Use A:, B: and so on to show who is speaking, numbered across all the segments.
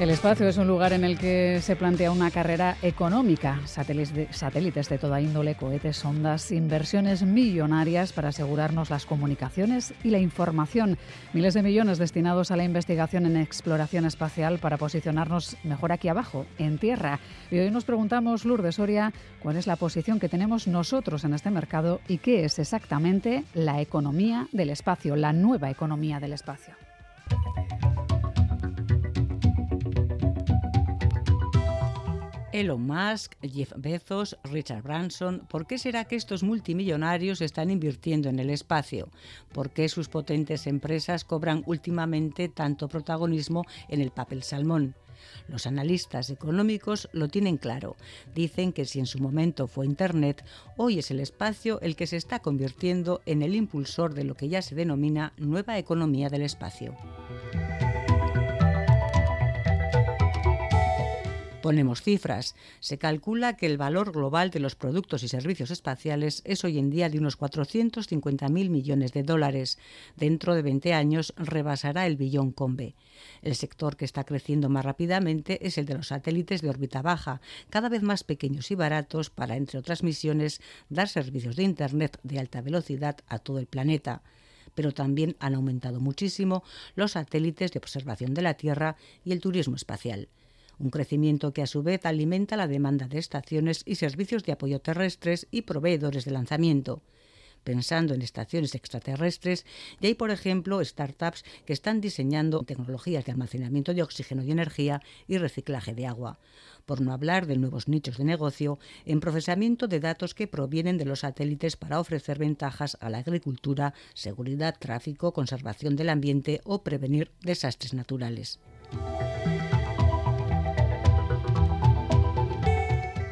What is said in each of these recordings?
A: El espacio es un lugar en el que se plantea una carrera económica. Satélites de, toda índole, cohetes, sondas, inversiones millonarias para asegurarnos las comunicaciones y la información. Miles de millones destinados a la investigación en exploración espacial para posicionarnos mejor aquí abajo, en tierra. Y hoy nos preguntamos, Lourdes Soria, cuál es la posición que tenemos nosotros en este mercado y qué es exactamente la economía del espacio, la nueva economía del espacio.
B: Elon Musk, Jeff Bezos, Richard Branson, ¿por qué será que estos multimillonarios están invirtiendo en el espacio? ¿Por qué sus potentes empresas cobran últimamente tanto protagonismo en el papel salmón? Los analistas económicos lo tienen claro. Dicen que si en su momento fue Internet, hoy es el espacio el que se está convirtiendo en el impulsor de lo que ya se denomina nueva economía del espacio. Ponemos cifras. Se calcula que el valor global de los productos y servicios espaciales es hoy en día de unos 450.000 millones de dólares. Dentro de 20 años rebasará el billón con B. El sector que está creciendo más rápidamente es el de los satélites de órbita baja, cada vez más pequeños y baratos para, entre otras misiones, dar servicios de Internet de alta velocidad a todo el planeta pero también han aumentado muchísimo los satélites de observación de la Tierra y el turismo espacial un crecimiento que a su vez alimenta la demanda de estaciones y servicios de apoyo terrestres y proveedores de lanzamiento. Pensando en estaciones extraterrestres, y hay, por ejemplo, startups que están diseñando tecnologías de almacenamiento de oxígeno y energía y reciclaje de agua. Por no hablar de nuevos nichos de negocio en procesamiento de datos que provienen de los satélites para ofrecer ventajas a la agricultura, seguridad, tráfico, conservación del ambiente o prevenir desastres naturales.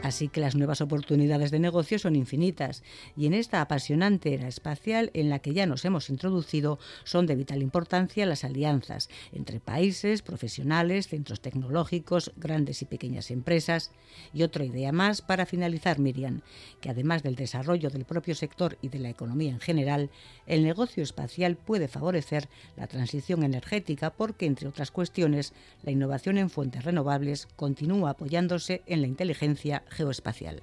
B: Así que las nuevas oportunidades de negocio son infinitas y en esta apasionante era espacial en la que ya nos hemos introducido son de vital importancia las alianzas entre países, profesionales, centros tecnológicos, grandes y pequeñas empresas. Y otra idea más para finalizar, Miriam, que además del desarrollo del propio sector y de la economía en general, el negocio espacial puede favorecer la transición energética porque, entre otras cuestiones, la innovación en fuentes renovables continúa apoyándose en la inteligencia geoespacial.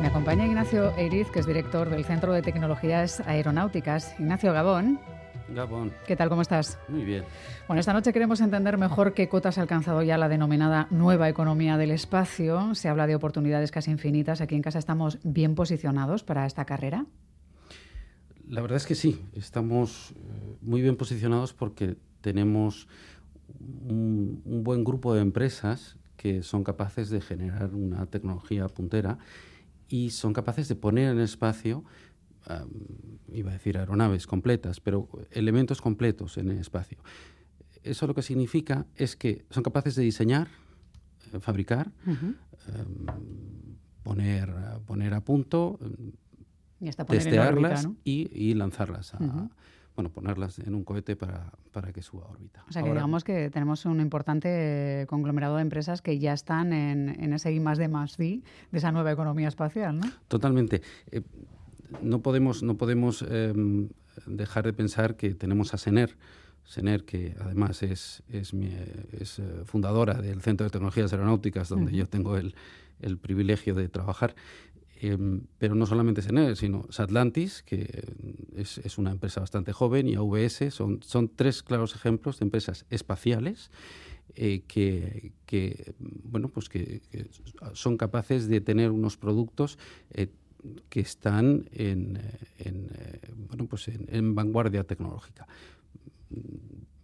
A: Me acompaña Ignacio Eiriz, que es director del Centro de Tecnologías Aeronáuticas. Ignacio Gabón.
C: Gabón.
A: ¿Qué tal? ¿Cómo estás?
C: Muy bien.
A: Bueno, esta noche queremos entender mejor qué cotas ha alcanzado ya la denominada nueva economía del espacio. Se habla de oportunidades casi infinitas. Aquí en casa estamos bien posicionados para esta carrera.
C: La verdad es que sí, estamos eh, muy bien posicionados porque tenemos un, buen grupo de empresas que son capaces de generar una tecnología puntera y son capaces de poner en el espacio, iba a decir aeronaves completas, pero elementos completos en el espacio. Eso lo que significa es que son capaces de diseñar, eh, fabricar, em, poner, poner a punto,
A: y
C: testearlas y, lanzarlas bueno, ponerlas en un cohete para, que suba a órbita.
A: O sea, que digamos que tenemos un importante conglomerado de empresas que ya están en, ese I más D más de esa nueva economía espacial, ¿no?
C: Totalmente. Eh, no podemos, no podemos em, dejar de pensar que tenemos a SENER, SENER, que además es, es, es eh, fundadora del Centro de Tecnologías Aeronáuticas, donde yo tengo el, el privilegio de trabajar, Em, pero no solamente SENER, sino Satlantis, que es, una empresa bastante joven, y AVS, son, son tres claros ejemplos de empresas espaciales eh, que, bueno, pues que, son capaces de tener unos productos eh, que están en, eh, bueno, pues en vanguardia tecnológica.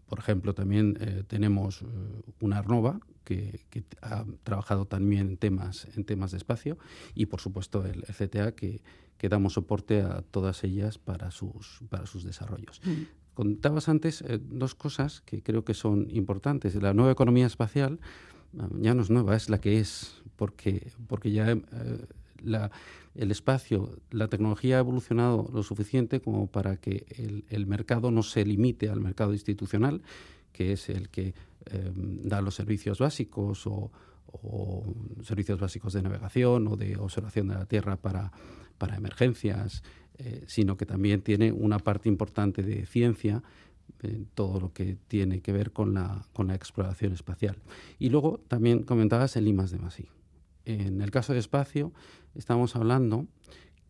C: Por ejemplo, también tenemos una Arnova, que, ha trabajado también en temas, en temas de espacio y por supuesto el, CTA que, que, damos soporte a todas ellas para sus, para sus desarrollos. Mm. Contabas antes eh, dos cosas que creo que son importantes. La nueva economía espacial ah, ya no es nueva, es la que es, porque, porque ya eh, la, el espacio, la tecnología ha evolucionado lo suficiente como para que el, el mercado no se limite al mercado institucional, que es el que Em, da los servicios básicos o, servicios básicos de navegación o de observación de la Tierra para, para emergencias sino que también tiene una parte importante de ciencia en todo lo que tiene que ver con la, con la exploración espacial. Y luego también comentabas el I de Masí. En el caso de espacio, estamos hablando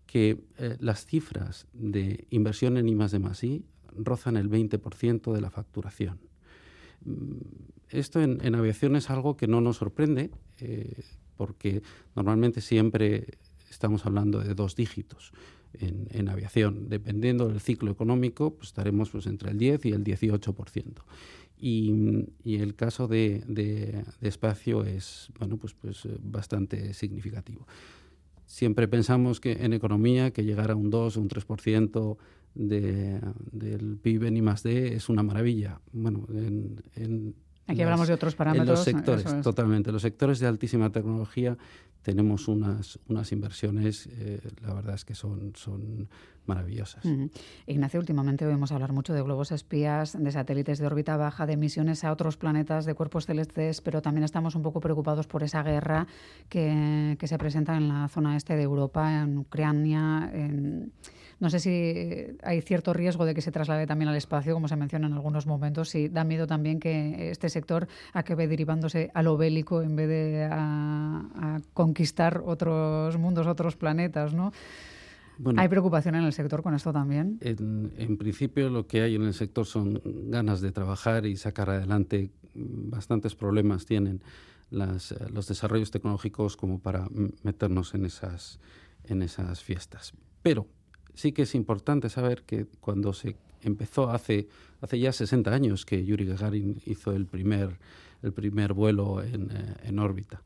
C: que eh, las cifras de inversión en I de Masí rozan el 20% de la facturación. Mm, esto en, aviación es algo que no nos sorprende, eh, porque normalmente siempre estamos hablando de dos dígitos en, aviación. Dependiendo del ciclo económico, pues estaremos pues, entre el 10 y el 18%. Y, y el caso de, espacio es bueno, pues, pues eh, bastante significativo. Siempre pensamos que en economía que llegar a un 2 o un 3% de, del PIB ni más D es una maravilla. Bueno, en,
A: Aquí hablamos de otros parámetros.
C: En los sectores, totalmente. Los sectores de altísima tecnología tenemos unas, unas inversiones, eh, la verdad es que son, son maravillosas.
A: Ignacio, últimamente oímos hablar mucho de globos espías, de satélites de órbita baja, de misiones a otros planetas, de cuerpos celestes, pero también estamos un poco preocupados por esa guerra que, que se presenta en la zona este de Europa, en Ucrania, en no sé si hay cierto riesgo de que se traslade también al espacio, como se menciona en algunos momentos, si da miedo también que este sector acabe derivándose a lo bélico en vez de a, conquistar otros mundos, otros planetas, ¿no? ¿Hay preocupación en el sector con esto también?
C: En, principio lo que hay en el sector son ganas de trabajar y sacar adelante. Bastantes problemas tienen las, los desarrollos tecnológicos como para meternos en esas, en esas fiestas. Pero sí que es importante saber que cuando se empezó hace, hace ya 60 años que Yuri Gagarin hizo el primer, el primer vuelo en, eh, órbita.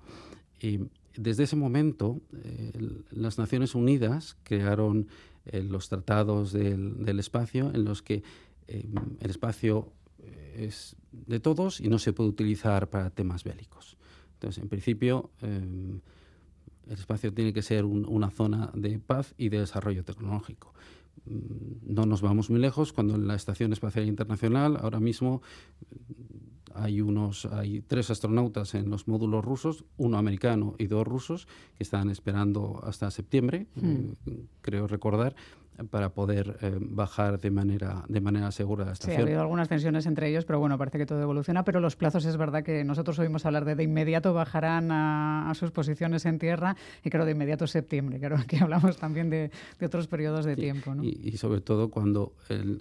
C: Y desde ese momento, eh, las Naciones Unidas crearon eh, los tratados del, espacio en los que el espacio es de todos y no se puede utilizar para temas bélicos. Entonces, en principio, el espacio tiene que ser una zona de paz y de desarrollo tecnológico. Mm, no nos vamos muy lejos cuando en la Estación Espacial Internacional ahora mismo mm, hay unos hay tres astronautas en los módulos rusos, uno americano y dos rusos que están esperando hasta septiembre, hmm. eh, creo recordar, para poder eh, bajar de manera, de manera segura la estación.
A: Sí, ha habido algunas tensiones entre ellos, pero bueno, parece que todo evoluciona. Pero los plazos es verdad que nosotros oímos hablar de de inmediato bajarán a, sus posiciones en tierra y creo de inmediato septiembre. Creo que hablamos también de, de otros periodos de tiempo. ¿no?
C: Y, sobre todo cuando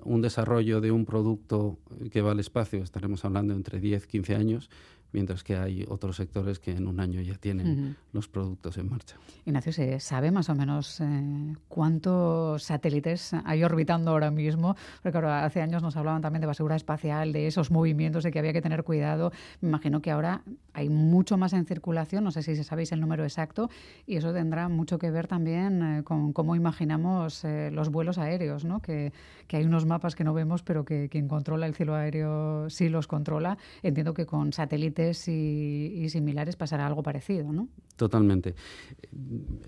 C: un desarrollo de un producto que va al espacio, estaremos hablando entre 10, 15 años, mientras que hay otros sectores que en un año ya tienen los productos en marcha.
A: Ignacio, ¿se sabe más o menos eh, cuántos satélites hay orbitando ahora mismo? Porque hace años nos hablaban también de basura espacial, de esos movimientos, de que había que tener cuidado. Me imagino que ahora hay mucho más en circulación, no sé si sabéis el número exacto, y eso tendrá mucho que ver también eh, con cómo imaginamos eh, los vuelos aéreos, ¿no? Que, que, hay unos mapas que no vemos, pero que quien controla el cielo aéreo sí los controla. Entiendo que con satélites y, similares pasará algo parecido, ¿no?
C: Totalmente.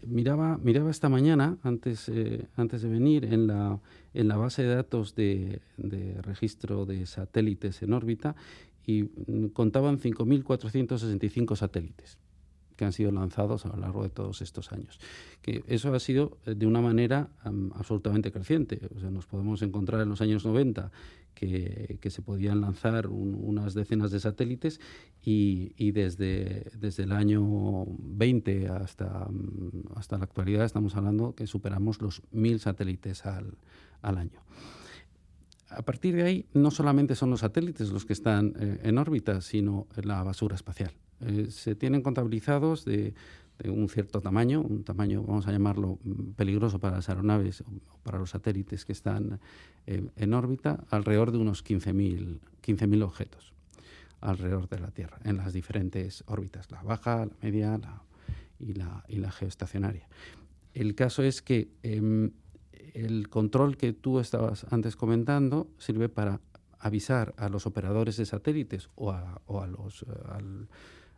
C: Miraba, miraba esta mañana, antes, eh, antes de venir, en la, en la base de datos de, registro de satélites en órbita y contaban 5.465 satélites que han sido lanzados a lo largo de todos estos años. Que eso ha sido eh, de una manera absolutamente creciente. O sea, nos podemos encontrar en los años 90 que, se podían lanzar unas decenas de satélites y, desde, desde el año 20 hasta, hasta la actualidad estamos hablando que superamos los mil satélites al, al año. A partir de ahí, no solamente son los satélites los que están eh, en órbita, sino la basura espacial. Eh, se tienen contabilizados de, un cierto tamaño, un tamaño, vamos a llamarlo, mm, peligroso para las aeronaves o para los satélites que están eh, en órbita, alrededor de unos 15.000 15 objetos alrededor de la Tierra, en las diferentes órbitas, la baja, la media y, la, y la geoestacionaria. El caso es que em, el control que tú estabas antes comentando sirve para avisar a los operadores de satélites o a, o a los, eh,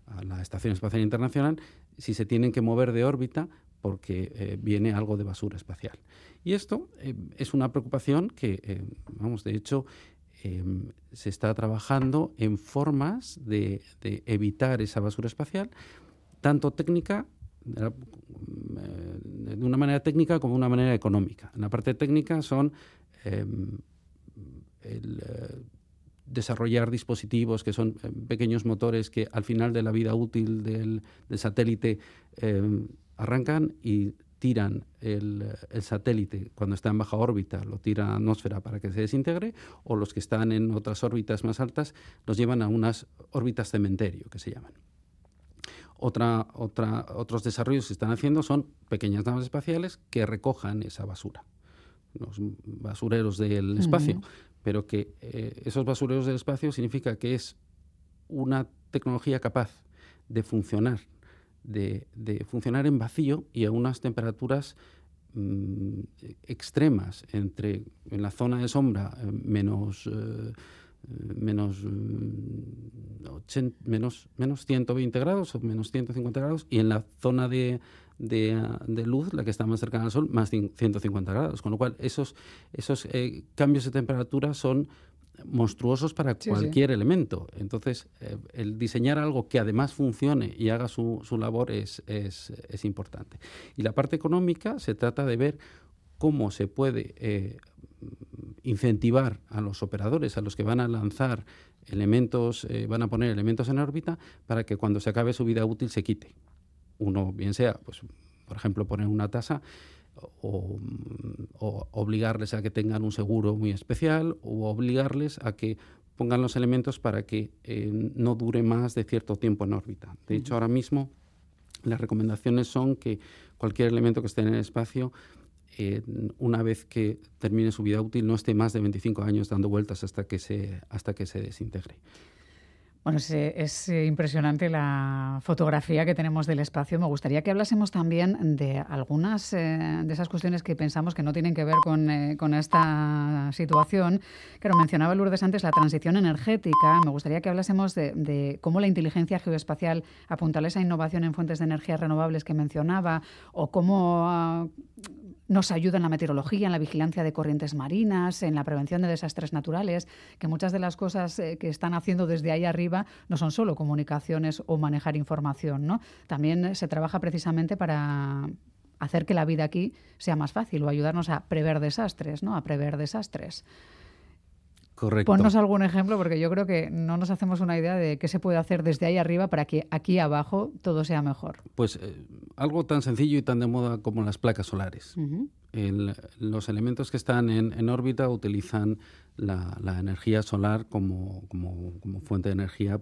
C: a la Estación Espacial Internacional si se tienen que mover de órbita porque eh, viene algo de basura espacial. Y esto eh, es una preocupación que, eh, vamos, de hecho, em, se está trabajando en formas de, evitar esa basura espacial, tanto técnica de una manera técnica como de una manera económica. En la parte técnica son em, el, desarrollar dispositivos que son pequeños motores que al final de la vida útil del, satélite em, arrancan y tiran el, satélite. Cuando está en baja órbita, lo tira a la atmósfera para que se desintegre, o los que están en otras órbitas más altas los llevan a unas órbitas cementerio, que se llaman. Otra, otra, otros desarrollos que se están haciendo son pequeñas naves espaciales que recojan esa basura, los basureros del espacio, pero que eh, esos basureros del espacio significa que es una tecnología capaz de funcionar de, funcionar en vacío y a unas temperaturas mm, extremas, entre en la zona de sombra eh, menos, eh, menos, mm, menos, menos 120 grados o menos 150 grados y en la zona de, de, luz, la que está más cercana al Sol, más 150 grados. Con lo cual, esos, esos eh, cambios de temperatura son monstruosos para cualquier elemento. Entonces, eh, el diseñar algo que además funcione y haga su, su labor es, es, es, importante. Y la parte económica se trata de ver cómo se puede eh, incentivar a los operadores, a los que van a lanzar elementos, eh, van a poner elementos en órbita, para que cuando se acabe su vida útil se quite. Uno, bien sea, pues, por ejemplo, poner una tasa o, obligarles a que tengan un seguro muy especial o obligarles a que pongan los elementos para que eh, no dure más de cierto tiempo en órbita. De hecho, ahora mismo las recomendaciones son que cualquier elemento que esté en el espacio, eh, una vez que termine su vida útil, no esté más de 25 años dando vueltas hasta que se, hasta que se desintegre.
A: Bueno, es, eh, impresionante la fotografía que tenemos del espacio. Me gustaría que hablásemos también de algunas eh, de esas cuestiones que pensamos que no tienen que ver con, eh, esta situación. Claro, mencionaba Lourdes antes la transición energética. Me gustaría que hablásemos de, cómo la inteligencia geoespacial apuntala esa innovación en fuentes de energía renovables que mencionaba o cómo ah, nos ayuda en la meteorología, en la vigilancia de corrientes marinas, en la prevención de desastres naturales, que muchas de las cosas eh, que están haciendo desde ahí arriba no son solo comunicaciones o manejar información, ¿no? También se trabaja precisamente para hacer que la vida aquí sea más fácil o ayudarnos a prever desastres, ¿no? A prever desastres.
C: Correcto.
A: Ponnos algún ejemplo, porque yo creo que no nos hacemos una idea de qué se puede hacer desde ahí arriba para que aquí abajo todo sea mejor.
C: Pues eh, algo tan sencillo y tan de moda como las placas solares. los elementos que están en, órbita utilizan la, energía solar como, como, como fuente de energía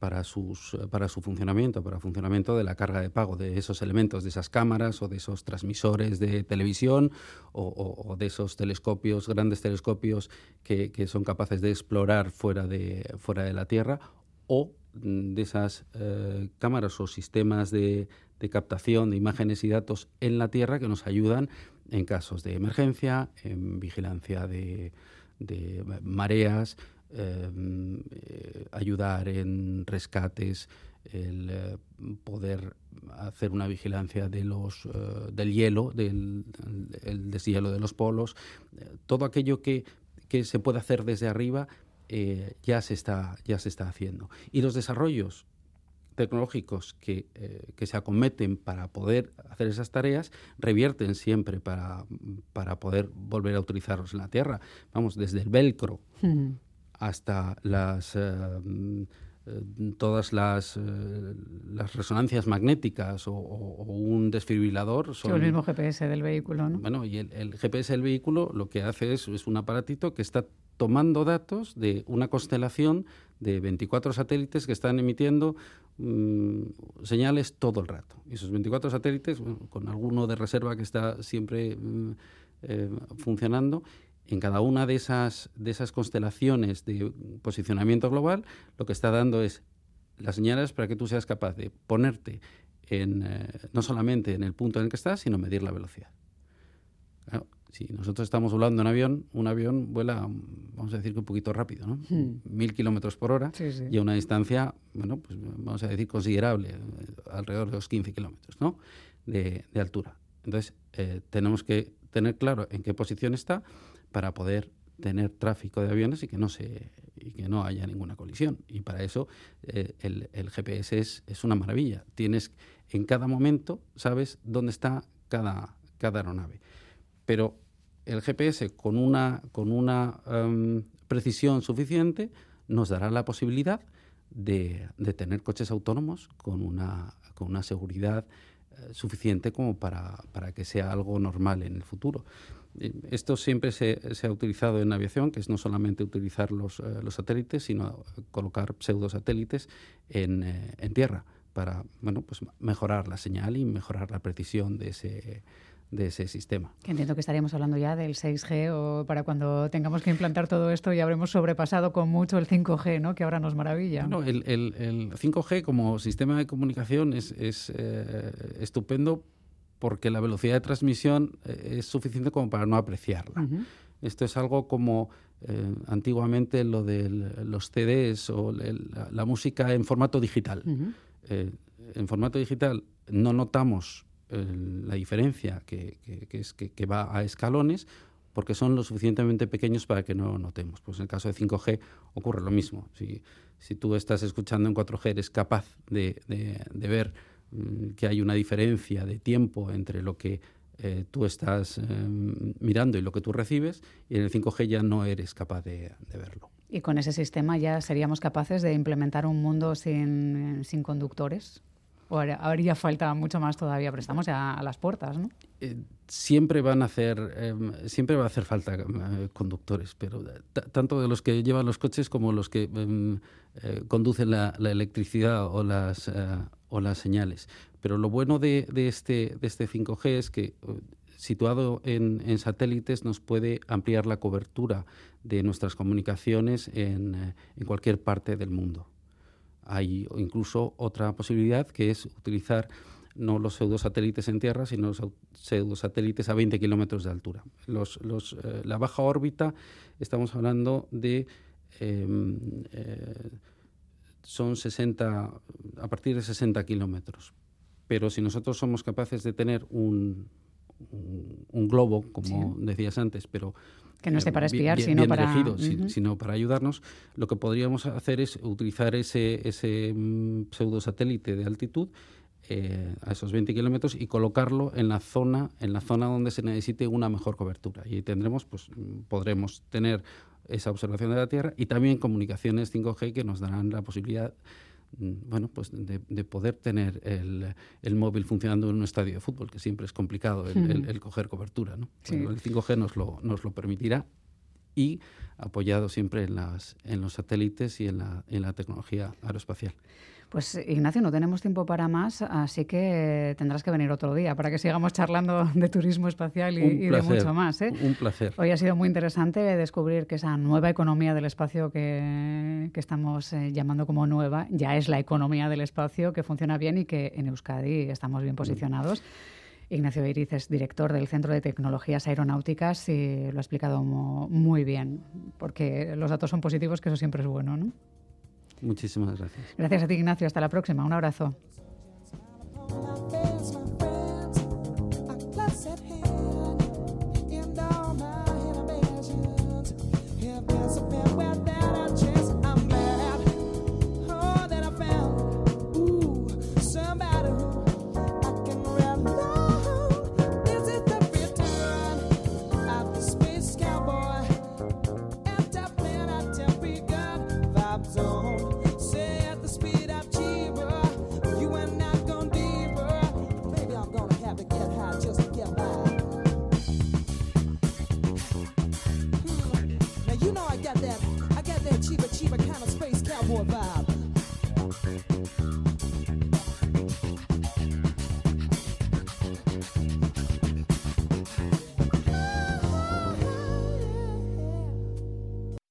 C: para, sus, para su funcionamiento, para el funcionamiento de la carga de pago de esos elementos, de esas cámaras o de esos transmisores de televisión o, de esos telescopios, grandes telescopios que, son capaces de explorar fuera de, fuera de la Tierra o de esas eh, cámaras o sistemas de, captación de imágenes y datos en la Tierra que nos ayudan en casos de emergencia, en vigilancia de mareas, Em, eh, ayudar en rescates, el eh, poder hacer una vigilancia de los, eh, del hielo, del el deshielo de los polos, todo aquello que, que, se puede hacer desde arriba ya, se está, ya se está haciendo. Y los desarrollos tecnológicos que, que, se acometen para poder hacer esas tareas revierten siempre para, para, poder volver a utilizarlos en la Tierra. Vamos, desde el velcro, hasta las eh, mm, todas las, eh, las, resonancias magnéticas o, un desfibrilador.
A: Son, el mismo GPS del vehículo, ¿no?
C: Bueno, y el, GPS del vehículo lo que hace es, es un aparatito que está tomando datos de una constelación de 24 satélites que están emitiendo mm, señales todo el rato. Y esos 24 satélites, con alguno de reserva que está siempre mm, eh, funcionando, en cada una de esas, de esas constelaciones de posicionamiento global, lo que está dando es las señales para que tú seas capaz de ponerte en, eh, no solamente en el punto en el que estás, sino medir la velocidad. si nosotros estamos volando en avión, un avión vuela, vamos a decir que un poquito rápido, ¿no? Hmm. Mil kilómetros por hora y a una distancia, bueno, pues vamos a decir considerable, alrededor de los 15 kilómetros, ¿no? De, altura. Entonces, eh, tenemos que tener claro en qué posición está para poder tener tráfico de aviones y que no se y que no haya ninguna colisión. Y para eso eh, el, el, GPS es, es, una maravilla. Tienes en cada momento, sabes dónde está cada, cada aeronave. Pero el GPS con una, con una um, precisión suficiente nos dará la posibilidad de, de, tener coches autónomos con una, con una seguridad eh, suficiente como para, para, que sea algo normal en el futuro. Esto siempre se, se, ha utilizado en aviación, que es no solamente utilizar los, eh, los satélites, sino colocar pseudosatélites en, eh, en tierra para bueno, pues mejorar la señal y mejorar la precisión de ese, de ese sistema.
A: Que entiendo que estaríamos hablando ya del 6G o para cuando tengamos que implantar todo esto ya habremos sobrepasado con mucho el 5G, ¿no? que ahora nos maravilla.
C: No, el, el, el 5G como sistema de comunicación es, es eh, estupendo porque la velocidad de transmisión eh, es suficiente como para no apreciarla. Uh -huh. Esto es algo como eh, antiguamente lo de los CDs o el, la, la, música en formato digital. Uh -huh. eh, en formato digital no notamos eh, la diferencia que, que, que es que, que, va a escalones porque son lo suficientemente pequeños para que no notemos. Pues en el caso de 5G ocurre lo mismo. Si, si tú estás escuchando en 4G eres capaz de, de, de ver que hay una diferencia de tiempo entre lo que eh, tú estás eh, mirando y lo que tú recibes, y en el 5G ya no eres capaz de, de, verlo.
A: ¿Y con ese sistema ya seríamos capaces de implementar un mundo sin, sin conductores? ¿O habría falta mucho más todavía? Pero estamos ya a las puertas, ¿no?
C: Eh, siempre van a hacer, eh, siempre va a hacer falta eh, conductores, pero tanto de los que llevan los coches como los que conducen la, la, electricidad o las o las señales. Pero lo bueno de, este, de este 5G es que uh, situado en, satélites nos puede ampliar la cobertura de nuestras comunicaciones en, eh, en cualquier parte del mundo. Hay incluso otra posibilidad que es utilizar no los pseudosatélites en tierra, sino los pseudosatélites a 20 kilómetros de altura. Los, eh, la baja órbita, estamos hablando de eh, eh, son 60, a partir de 60 kilómetros. Pero si nosotros somos capaces de tener un, un, un globo, como sí. decías antes, pero
A: que no esté para espiar,
C: bien,
A: sino
C: bien
A: para
C: elegido, uh -huh. sino para ayudarnos, lo que podríamos hacer es utilizar ese, ese mm, pseudosatélite de altitud eh, a esos 20 kilómetros y colocarlo en la zona en la zona donde se necesite una mejor cobertura y tendremos pues podremos tener esa observación de la Tierra y también comunicaciones 5G que nos darán la posibilidad mm, bueno, pues de, de poder tener el, el, móvil funcionando en un estadio de fútbol, que siempre es complicado el, el, el coger cobertura. ¿no? Sí. Bueno, el 5G nos lo, nos lo permitirá y apoyado siempre en, las, en los satélites y en la, en la tecnología aeroespacial.
A: Pues Ignacio, no tenemos tiempo para más, así que tendrás que venir otro día para que sigamos charlando de turismo espacial y, y de mucho más. ¿eh?
C: Un placer.
A: Hoy ha sido muy interesante descubrir que esa nueva economía del espacio que, que estamos eh, llamando como nueva ya es la economía del espacio que funciona bien y que en Euskadi estamos bien posicionados. Mm. Ignacio Iriz es director del Centro de Tecnologías Aeronáuticas y lo ha explicado muy bien, porque los datos son positivos, que eso siempre es bueno, ¿no?
C: Muchísimas gracias.
A: Gracias a ti, Ignacio. Hasta la próxima. Un abrazo.